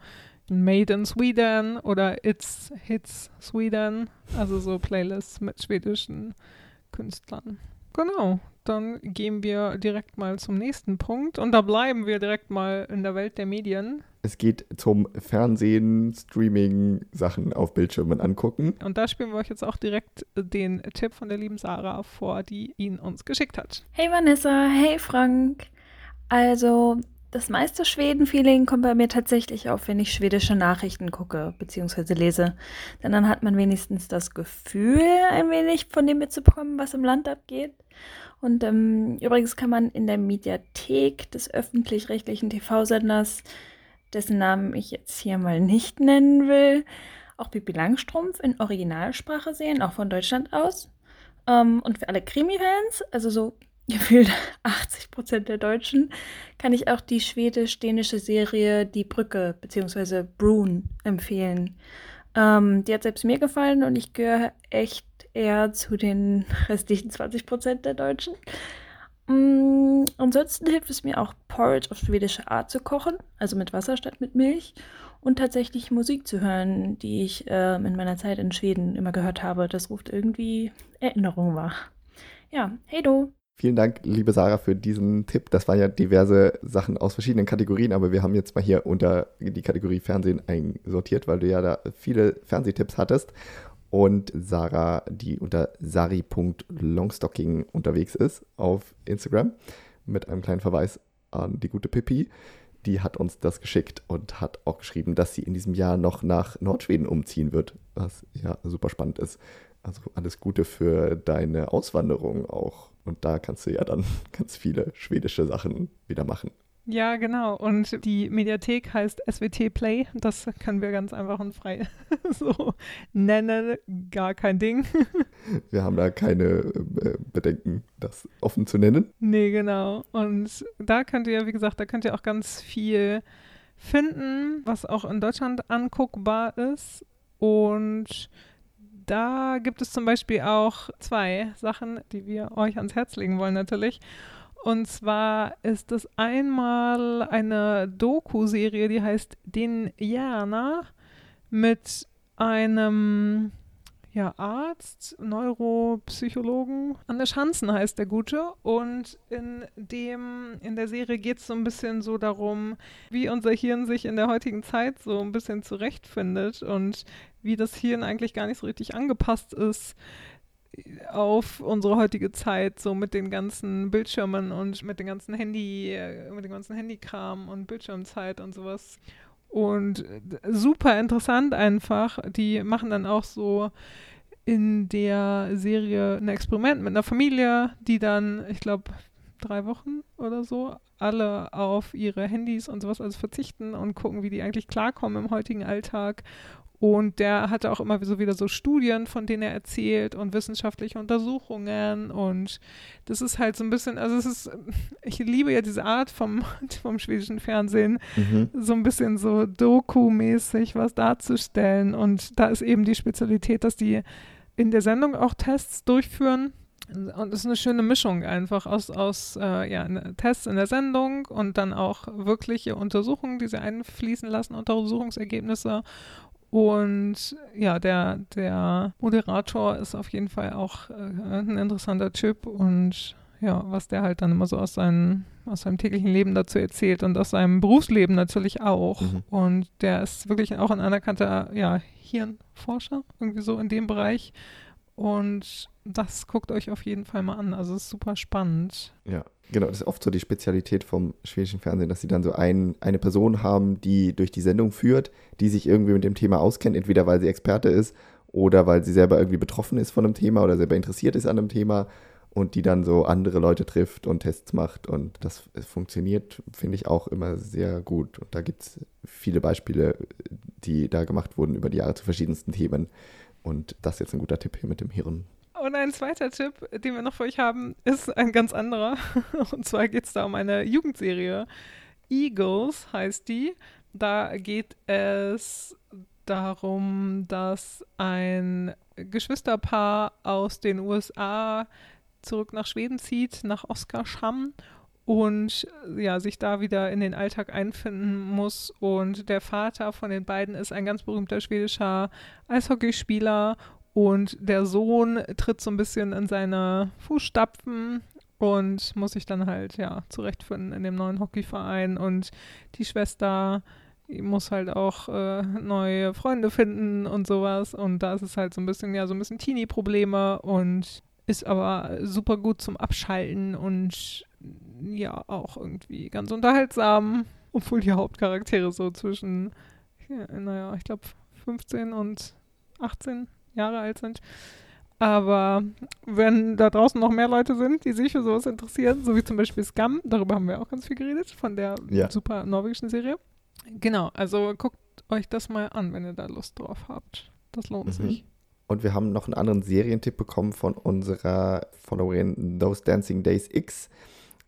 Made in Sweden oder It's Hits Sweden, also so Playlists mit schwedischen Künstlern. Genau, dann gehen wir direkt mal zum nächsten Punkt und da bleiben wir direkt mal in der Welt der Medien. Es geht zum Fernsehen, Streaming, Sachen auf Bildschirmen angucken. Und da spielen wir euch jetzt auch direkt den Tipp von der lieben Sarah vor, die ihn uns geschickt hat. Hey Vanessa, hey Frank. Also, das meiste Schweden-Feeling kommt bei mir tatsächlich auf, wenn ich schwedische Nachrichten gucke bzw. lese. Denn dann hat man wenigstens das Gefühl, ein wenig von dem mitzubekommen, was im Land abgeht. Und ähm, übrigens kann man in der Mediathek des öffentlich-rechtlichen TV-Senders, dessen Namen ich jetzt hier mal nicht nennen will, auch Bibi Langstrumpf in Originalsprache sehen, auch von Deutschland aus. Ähm, und für alle Krimi-Fans, also so gefühlt 80 Prozent der Deutschen, kann ich auch die schwedisch-dänische Serie Die Brücke bzw. Brun empfehlen. Ähm, die hat selbst mir gefallen und ich gehöre echt eher zu den restlichen 20 Prozent der Deutschen. Mm, ansonsten hilft es mir auch, Porridge auf schwedische Art zu kochen, also mit Wasser statt mit Milch. Und tatsächlich Musik zu hören, die ich äh, in meiner Zeit in Schweden immer gehört habe. Das ruft irgendwie Erinnerungen wach. Ja, hey du! Vielen Dank, liebe Sarah, für diesen Tipp. Das waren ja diverse Sachen aus verschiedenen Kategorien, aber wir haben jetzt mal hier unter die Kategorie Fernsehen einsortiert, weil du ja da viele Fernsehtipps hattest. Und Sarah, die unter sari.longstocking unterwegs ist auf Instagram, mit einem kleinen Verweis an die gute Pippi, die hat uns das geschickt und hat auch geschrieben, dass sie in diesem Jahr noch nach Nordschweden umziehen wird, was ja super spannend ist. Also alles Gute für deine Auswanderung auch. Und da kannst du ja dann ganz viele schwedische Sachen wieder machen. Ja, genau. Und die Mediathek heißt SWT Play. Das können wir ganz einfach und frei so nennen. Gar kein Ding. wir haben da keine äh, Bedenken, das offen zu nennen. Nee, genau. Und da könnt ihr, wie gesagt, da könnt ihr auch ganz viel finden, was auch in Deutschland anguckbar ist. Und da gibt es zum Beispiel auch zwei Sachen, die wir euch ans Herz legen wollen natürlich. Und zwar ist es einmal eine Doku-Serie, die heißt Den Jana mit einem ja, Arzt, Neuropsychologen. Anders Hansen heißt der Gute. Und in dem, in der Serie geht es so ein bisschen so darum, wie unser Hirn sich in der heutigen Zeit so ein bisschen zurechtfindet und wie das Hirn eigentlich gar nicht so richtig angepasst ist auf unsere heutige Zeit, so mit den ganzen Bildschirmen und mit den ganzen Handy, mit dem ganzen Handykram und Bildschirmzeit und sowas. Und super interessant einfach. Die machen dann auch so in der Serie ein Experiment mit einer Familie, die dann, ich glaube, drei Wochen oder so alle auf ihre Handys und sowas also verzichten und gucken, wie die eigentlich klarkommen im heutigen Alltag und der hatte auch immer so wieder so Studien, von denen er erzählt und wissenschaftliche Untersuchungen. Und das ist halt so ein bisschen, also es ist, ich liebe ja diese Art vom, vom schwedischen Fernsehen, mhm. so ein bisschen so Doku-mäßig was darzustellen. Und da ist eben die Spezialität, dass die in der Sendung auch Tests durchführen. Und es ist eine schöne Mischung einfach aus, aus äh, ja, ne, Tests in der Sendung und dann auch wirkliche Untersuchungen, die sie einfließen lassen, Untersuchungsergebnisse und ja, der, der Moderator ist auf jeden Fall auch äh, ein interessanter Typ und ja, was der halt dann immer so aus, seinen, aus seinem täglichen Leben dazu erzählt und aus seinem Berufsleben natürlich auch. Mhm. Und der ist wirklich auch ein anerkannter ja, Hirnforscher, irgendwie so in dem Bereich. Und das guckt euch auf jeden Fall mal an. Also es ist super spannend. Ja, genau. Das ist oft so die Spezialität vom schwedischen Fernsehen, dass sie dann so ein, eine Person haben, die durch die Sendung führt, die sich irgendwie mit dem Thema auskennt, entweder weil sie Experte ist oder weil sie selber irgendwie betroffen ist von einem Thema oder selber interessiert ist an einem Thema und die dann so andere Leute trifft und Tests macht. Und das funktioniert, finde ich, auch immer sehr gut. Und da gibt es viele Beispiele, die da gemacht wurden über die Jahre zu verschiedensten Themen. Und das ist jetzt ein guter Tipp hier mit dem Hirn. Und ein zweiter Tipp, den wir noch für euch haben, ist ein ganz anderer. Und zwar geht es da um eine Jugendserie. Eagles heißt die. Da geht es darum, dass ein Geschwisterpaar aus den USA zurück nach Schweden zieht, nach Oskarshamn und ja, sich da wieder in den Alltag einfinden muss. Und der Vater von den beiden ist ein ganz berühmter schwedischer Eishockeyspieler und der Sohn tritt so ein bisschen in seine Fußstapfen und muss sich dann halt ja zurechtfinden in dem neuen Hockeyverein. Und die Schwester muss halt auch äh, neue Freunde finden und sowas. Und da ist es halt so ein bisschen ja so ein bisschen Teenie-Probleme und ist aber super gut zum Abschalten und ja, auch irgendwie ganz unterhaltsam, obwohl die Hauptcharaktere so zwischen, ja, naja, ich glaube 15 und 18 Jahre alt sind. Aber wenn da draußen noch mehr Leute sind, die sich für sowas interessieren, so wie zum Beispiel Scum, darüber haben wir auch ganz viel geredet, von der Ja. super norwegischen Serie. Genau, also guckt euch das mal an, wenn ihr da Lust drauf habt. Das lohnt Mhm. sich. Und wir haben noch einen anderen Serientipp bekommen von unserer Followerin Those Dancing Days X,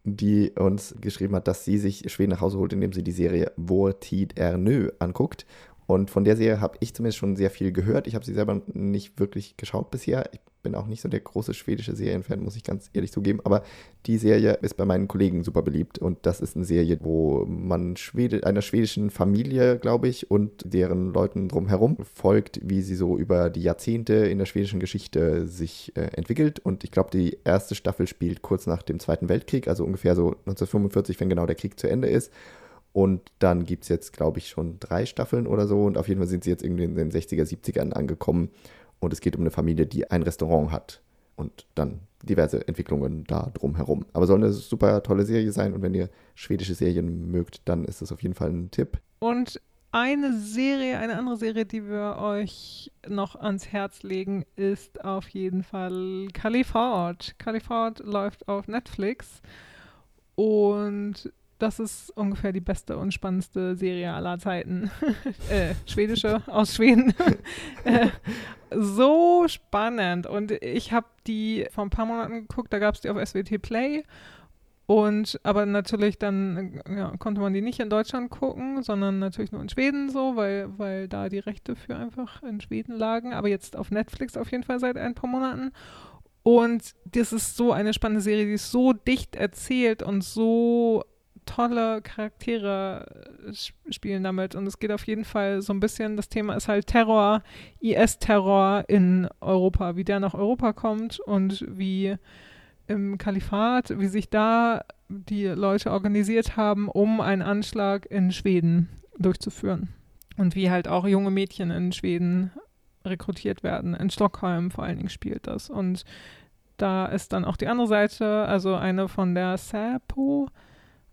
die uns geschrieben hat, dass sie sich Schweden nach Hause holt, indem sie die Serie Vår Tid är nu anguckt. Und von der Serie habe ich zumindest schon sehr viel gehört. Ich habe sie selber nicht wirklich geschaut bisher. Ich bin auch nicht so der große schwedische Serienfan, muss ich ganz ehrlich zugeben. Aber die Serie ist bei meinen Kollegen super beliebt. Und das ist eine Serie, wo man Schwede, einer schwedischen Familie, glaube ich, und deren Leuten drumherum folgt, wie sie so über die Jahrzehnte in der schwedischen Geschichte sich äh, entwickelt. Und ich glaube, die erste Staffel spielt kurz nach dem Zweiten Weltkrieg, also ungefähr so 1945, wenn genau der Krieg zu Ende ist. Und dann gibt es jetzt, glaube ich, schon drei Staffeln oder so. Und auf jeden Fall sind sie jetzt irgendwie in den 60er, 70ern angekommen. Und es geht um eine Familie, die ein Restaurant hat. Und dann diverse Entwicklungen da drumherum. Aber soll eine super tolle Serie sein. Und wenn ihr schwedische Serien mögt, dann ist das auf jeden Fall ein Tipp. Und eine Serie, eine andere Serie, die wir euch noch ans Herz legen, ist auf jeden Fall Califort. Califort läuft auf Netflix und das ist ungefähr die beste und spannendste Serie aller Zeiten. äh, schwedische aus Schweden. äh, so spannend. Und ich habe die vor ein paar Monaten geguckt, da gab es die auf SWT Play. Und aber natürlich dann ja, konnte man die nicht in Deutschland gucken, sondern natürlich nur in Schweden so, weil, weil da die Rechte für einfach in Schweden lagen. Aber jetzt auf Netflix auf jeden Fall seit ein paar Monaten. Und das ist so eine spannende Serie, die ist so dicht erzählt und so tolle Charaktere äh, sp- spielen damit. Und es geht auf jeden Fall so ein bisschen, das Thema ist halt Terror, IS-Terror in Europa, wie der nach Europa kommt und wie im Kalifat, wie sich da die Leute organisiert haben, um einen Anschlag in Schweden durchzuführen. Und wie halt auch junge Mädchen in Schweden rekrutiert werden. In Stockholm vor allen Dingen spielt das. Und da ist dann auch die andere Seite, also eine von der Säpo,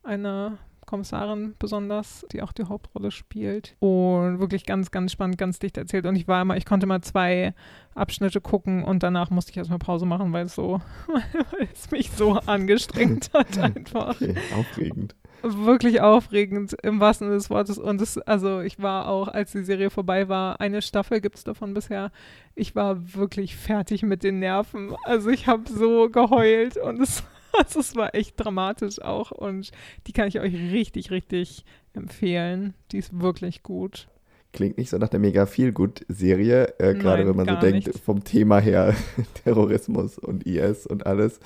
eine Kommissarin besonders, die auch die Hauptrolle spielt. Und wirklich ganz, ganz spannend, ganz dicht erzählt. Und ich war immer, ich konnte mal zwei Abschnitte gucken und danach musste ich erstmal Pause machen, weil es so, weil es mich so angestrengt hat einfach Okay, aufregend. wirklich aufregend im wahrsten Sinne des Wortes. Und es, also ich war auch, als die Serie vorbei war, eine Staffel gibt es davon bisher. Ich war wirklich fertig mit den Nerven. Also ich habe so geheult und es, also es war echt dramatisch auch. Und die kann ich euch richtig, richtig empfehlen. Die ist wirklich gut. Klingt nicht so nach der mega viel gut Serie, äh, gerade wenn man so denkt, nicht. vom Thema her Terrorismus und IS und alles.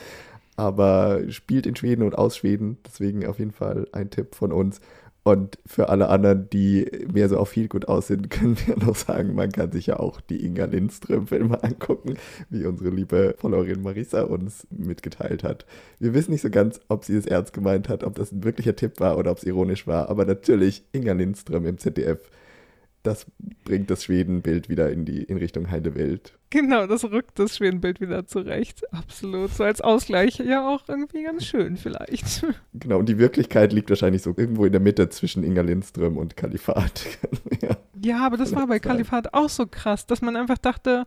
Aber spielt in Schweden und aus Schweden, deswegen auf jeden Fall ein Tipp von uns. Und für alle anderen, die mehr so auf viel gut aus sind, können wir noch sagen, man kann sich ja auch die Inga Lindström-Filme angucken, wie unsere liebe Followerin Marisa uns mitgeteilt hat. Wir wissen nicht so ganz, ob sie es ernst gemeint hat, ob das ein wirklicher Tipp war oder ob es ironisch war. Aber natürlich, Inga Lindström im ZDF, das bringt das Schwedenbild wieder in die in Richtung Heidewelt. Genau, das rückt das Schwedenbild wieder zurecht. Absolut. So als Ausgleich ja auch irgendwie ganz schön vielleicht. Genau, und die Wirklichkeit liegt wahrscheinlich so irgendwo in der Mitte zwischen Inga Lindström und Kalifat. ja. Ja, aber das war bei. Kalifat auch so krass, dass man einfach dachte,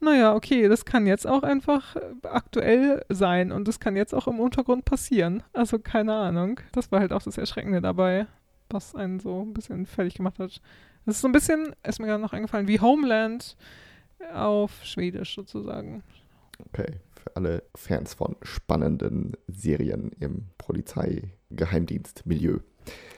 naja, okay, das kann jetzt auch einfach aktuell sein und das kann jetzt auch im Untergrund passieren. Also keine Ahnung. Das war halt auch das Erschreckende dabei, was einen so ein bisschen fertig gemacht hat. Das ist so ein bisschen, ist mir gerade noch eingefallen, wie Homeland auf Schwedisch sozusagen. Okay, für alle Fans von spannenden Serien im Polizeigeheimdienstmilieu.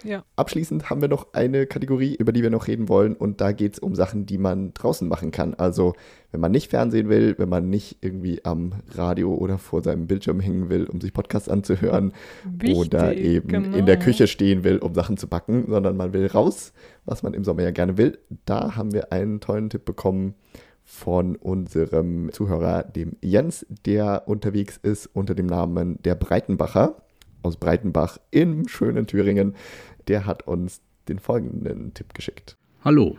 Ja. Abschließend haben wir noch eine Kategorie, über die wir noch reden wollen. Und da geht es um Sachen, die man draußen machen kann. Also, wenn man nicht Fernsehen will, wenn man nicht irgendwie am Radio oder vor seinem Bildschirm hängen will, um sich Podcasts anzuhören oder Wichtig, eben genau. in der Küche stehen will, um Sachen zu backen, sondern man will raus, was man im Sommer ja gerne will. Da haben wir einen tollen Tipp bekommen von unserem Zuhörer, dem Jens, der unterwegs ist unter dem Namen der Breitenbacher aus Breitenbach im schönen Thüringen. Der hat uns den folgenden Tipp geschickt. Hallo.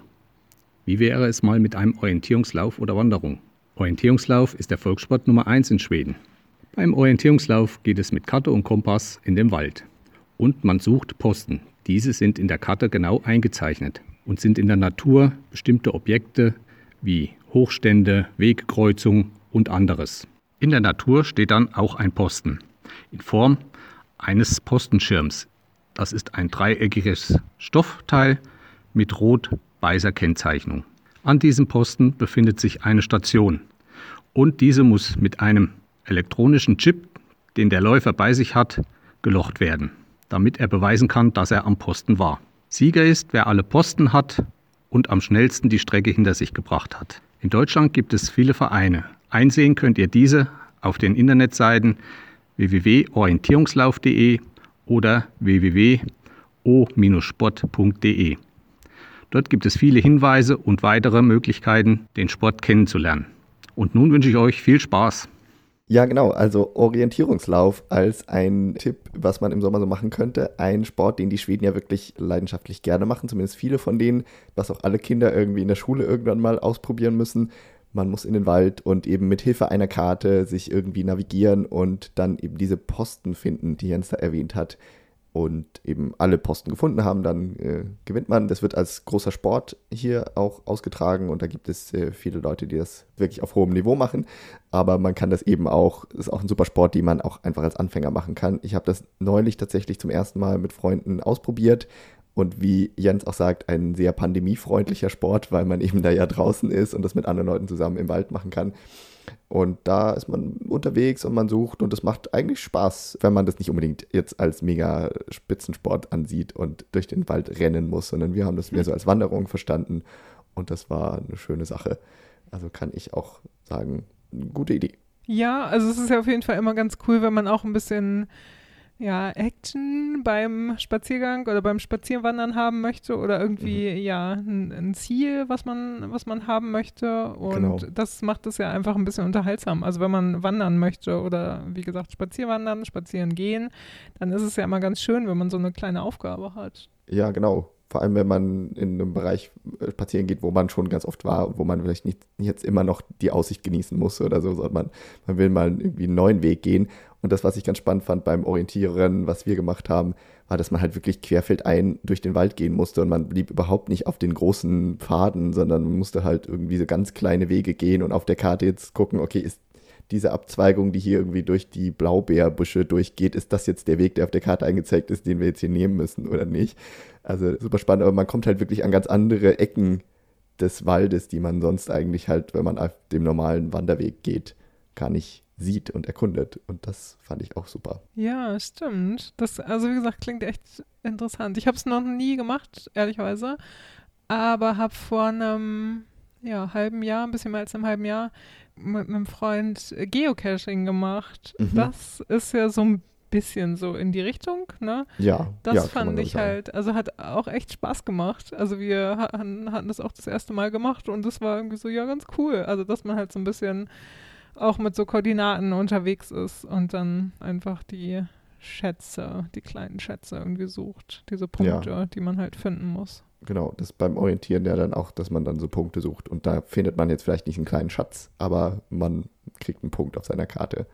Wie wäre es mal mit einem Orientierungslauf oder Wanderung? Orientierungslauf ist der Volkssport Nummer 1 in Schweden. Beim Orientierungslauf geht es mit Karte und Kompass in den Wald. Und man sucht Posten. Diese sind in der Karte genau eingezeichnet und sind in der Natur bestimmte Objekte wie Hochstände, Wegkreuzungen und anderes. In der Natur steht dann auch ein Posten in Form eines Postenschirms. Das ist ein dreieckiges Stoffteil mit rot-weißer Kennzeichnung. An diesem Posten befindet sich eine Station und diese muss mit einem elektronischen Chip, den der Läufer bei sich hat, gelocht werden, damit er beweisen kann, dass er am Posten war. Sieger ist, wer alle Posten hat und am schnellsten die Strecke hinter sich gebracht hat. In Deutschland gibt es viele Vereine. Einsehen könnt ihr diese auf den Internetseiten www.orientierungslauf.de oder www.o-sport.de. Dort gibt es viele Hinweise und weitere Möglichkeiten, den Sport kennenzulernen. Und nun wünsche ich euch viel Spaß. Ja, genau. Also Orientierungslauf als ein Tipp, was man im Sommer so machen könnte. Ein Sport, den die Schweden ja wirklich leidenschaftlich gerne machen. Zumindest viele von denen, was auch alle Kinder irgendwie in der Schule irgendwann mal ausprobieren müssen. Man muss in den Wald und eben mit Hilfe einer Karte sich irgendwie navigieren und dann eben diese Posten finden, die Jens da erwähnt hat, und eben alle Posten gefunden haben, dann äh, gewinnt man. Das wird als großer Sport hier auch ausgetragen und da gibt es äh, viele Leute, die das wirklich auf hohem Niveau machen. Aber man kann das eben auch, das ist auch ein super Sport, den man auch einfach als Anfänger machen kann. Ich habe das neulich tatsächlich zum ersten Mal mit Freunden ausprobiert und wie Jens auch sagt, ein sehr pandemiefreundlicher Sport, weil man eben da ja draußen ist und das mit anderen Leuten zusammen im Wald machen kann. Und da ist man unterwegs und man sucht und es macht eigentlich Spaß, wenn man das nicht unbedingt jetzt als mega Spitzensport ansieht und durch den Wald rennen muss, sondern wir haben das mehr so als Wanderung verstanden und das war eine schöne Sache. Also kann ich auch sagen, gute Idee. Ja, also es ist ja auf jeden Fall immer ganz cool, wenn man auch ein bisschen ja, Action beim Spaziergang oder beim Spazierwandern haben möchte oder irgendwie, mhm. ja, ein, ein, Ziel, was man, was man haben möchte. Und genau. das macht es ja einfach ein bisschen unterhaltsam. Also wenn man wandern möchte oder wie gesagt Spazierwandern, spazieren gehen, dann ist es ja immer ganz schön, wenn man so eine kleine Aufgabe hat. Ja, genau. Vor allem, wenn man in einem Bereich äh, spazieren geht, wo man schon ganz oft war, wo man vielleicht nicht jetzt immer noch die Aussicht genießen muss oder so, sondern man, man will mal irgendwie einen neuen Weg gehen. Und das, was ich ganz spannend fand beim Orientieren, was wir gemacht haben, war, dass man halt wirklich querfeldein durch den Wald gehen musste und man blieb überhaupt nicht auf den großen Pfaden, sondern man musste halt irgendwie so ganz kleine Wege gehen und auf der Karte jetzt gucken, okay, ist diese Abzweigung, die hier irgendwie durch die Blaubeerbüsche durchgeht, ist das jetzt der Weg, der auf der Karte eingezeigt ist, den wir jetzt hier nehmen müssen oder nicht? Also super spannend, aber man kommt halt wirklich an ganz andere Ecken des Waldes, die man sonst eigentlich halt, wenn man auf dem normalen Wanderweg geht, gar nicht sieht und erkundet. Und das fand ich auch super. Ja, stimmt. Das, also wie gesagt, klingt echt interessant. Ich habe es noch nie gemacht, ehrlicherweise, aber habe vor einem ja, halben Jahr, ein bisschen mehr als einem halben Jahr, mit einem Freund Geocaching gemacht. Mhm. Das ist ja so ein bisschen so in die Richtung, ne? Ja. Das ja, fand ich halt, also hat auch echt Spaß gemacht. Also wir hatten, hatten das auch das erste Mal gemacht und das war irgendwie so, ja, ganz cool. Also dass man halt so ein bisschen auch mit so Koordinaten unterwegs ist und dann einfach die Schätze, die kleinen Schätze irgendwie sucht, diese Punkte, ja. die man halt finden muss. Genau, das beim Orientieren ja dann auch, dass man dann so Punkte sucht und da findet man jetzt vielleicht nicht einen kleinen Schatz, aber man kriegt einen Punkt auf seiner Karte.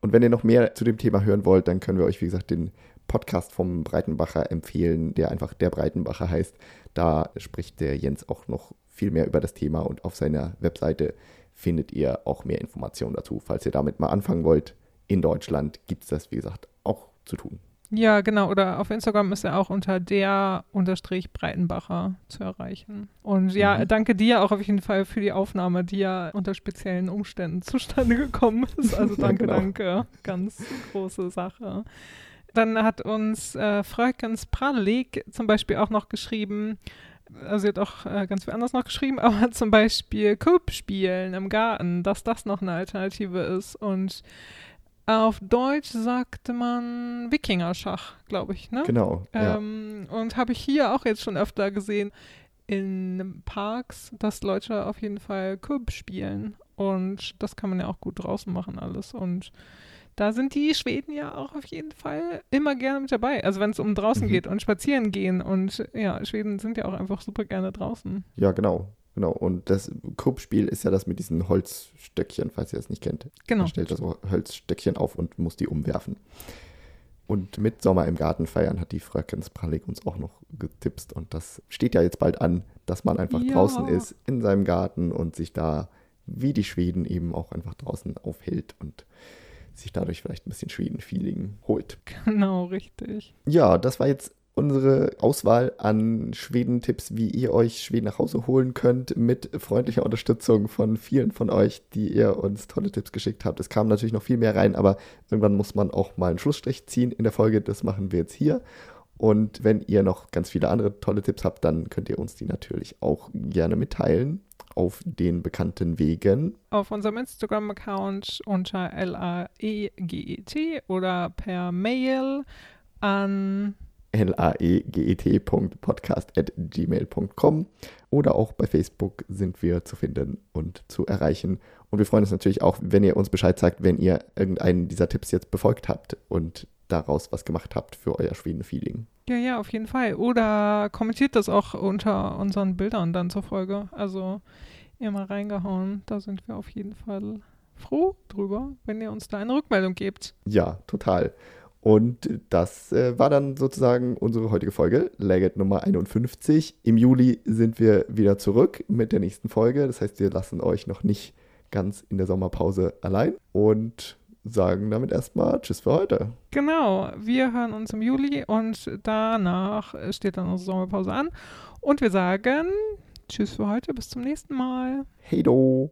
Und wenn ihr noch mehr zu dem Thema hören wollt, dann können wir euch, wie gesagt, den Podcast vom Breitenbacher empfehlen, der einfach der Breitenbacher heißt. Da spricht der Jens auch noch viel mehr über das Thema und auf seiner Webseite findet ihr auch mehr Informationen dazu. Falls ihr damit mal anfangen wollt, in Deutschland gibt es das, wie gesagt, auch zu tun. Ja, genau. Oder auf Instagram ist er auch unter der unterstrich Breitenbacher zu erreichen. Und ja, mhm. danke dir auch auf jeden Fall für die Aufnahme, die ja unter speziellen Umständen zustande gekommen ist. Also danke, genau. danke. Ganz große Sache. Dann hat uns äh, Frökens Pradelik zum Beispiel auch noch geschrieben, also sie hat auch äh, ganz viel anderes noch geschrieben, aber zum Beispiel Coop spielen im Garten, dass das noch eine Alternative ist. Und auf Deutsch sagte man Wikingerschach, glaube ich, ne? Genau. Ähm, ja. Und habe ich hier auch jetzt schon öfter gesehen in Parks, dass Leute auf jeden Fall Coop spielen. Und das kann man ja auch gut draußen machen, alles. Und da sind die Schweden ja auch auf jeden Fall immer gerne mit dabei. Also wenn es um draußen mhm. geht und spazieren gehen und ja, Schweden sind ja auch einfach super gerne draußen. Ja, genau. Genau, und das Kruppspiel ist ja das mit diesen Holzstöckchen, falls ihr das nicht kennt. Genau. Man stellt da so Holzstöckchen auf und muss die umwerfen. Und mit Sommer im Garten feiern hat die Frökens Prallig uns auch noch getipst. Und das steht ja jetzt bald an, dass man einfach Ja. draußen ist in seinem Garten und sich da, wie die Schweden, eben auch einfach draußen aufhält und sich dadurch vielleicht ein bisschen Schweden-Feeling holt. Genau, richtig. Ja, das war jetzt unsere Auswahl an Schweden-Tipps, wie ihr euch Schweden nach Hause holen könnt, mit freundlicher Unterstützung von vielen von euch, die ihr uns tolle Tipps geschickt habt. Es kam natürlich noch viel mehr rein, aber irgendwann muss man auch mal einen Schlussstrich ziehen in der Folge. Das machen wir jetzt hier. Und wenn ihr noch ganz viele andere tolle Tipps habt, dann könnt ihr uns die natürlich auch gerne mitteilen auf den bekannten Wegen. Auf unserem Instagram-Account unter L-A-E-G-E-T oder per Mail an laeget.podcast.gmail.com oder auch bei Facebook sind wir zu finden und zu erreichen. Und wir freuen uns natürlich auch, wenn ihr uns Bescheid sagt, wenn ihr irgendeinen dieser Tipps jetzt befolgt habt und daraus was gemacht habt für euer Schweden-Feeling. Ja, ja, auf jeden Fall. Oder kommentiert das auch unter unseren Bildern dann zur Folge. Also immer reingehauen. Da sind wir auf jeden Fall froh drüber, wenn ihr uns da eine Rückmeldung gebt. Ja, total. Und das äh, war dann sozusagen unsere heutige Folge, Legget Nummer 51. Im Juli sind wir wieder zurück mit der nächsten Folge. Das heißt, wir lassen euch noch nicht ganz in der Sommerpause allein und sagen damit erstmal Tschüss für heute. Genau, wir hören uns im Juli und danach steht dann unsere Sommerpause an. Und wir sagen Tschüss für heute, bis zum nächsten Mal. Hey do.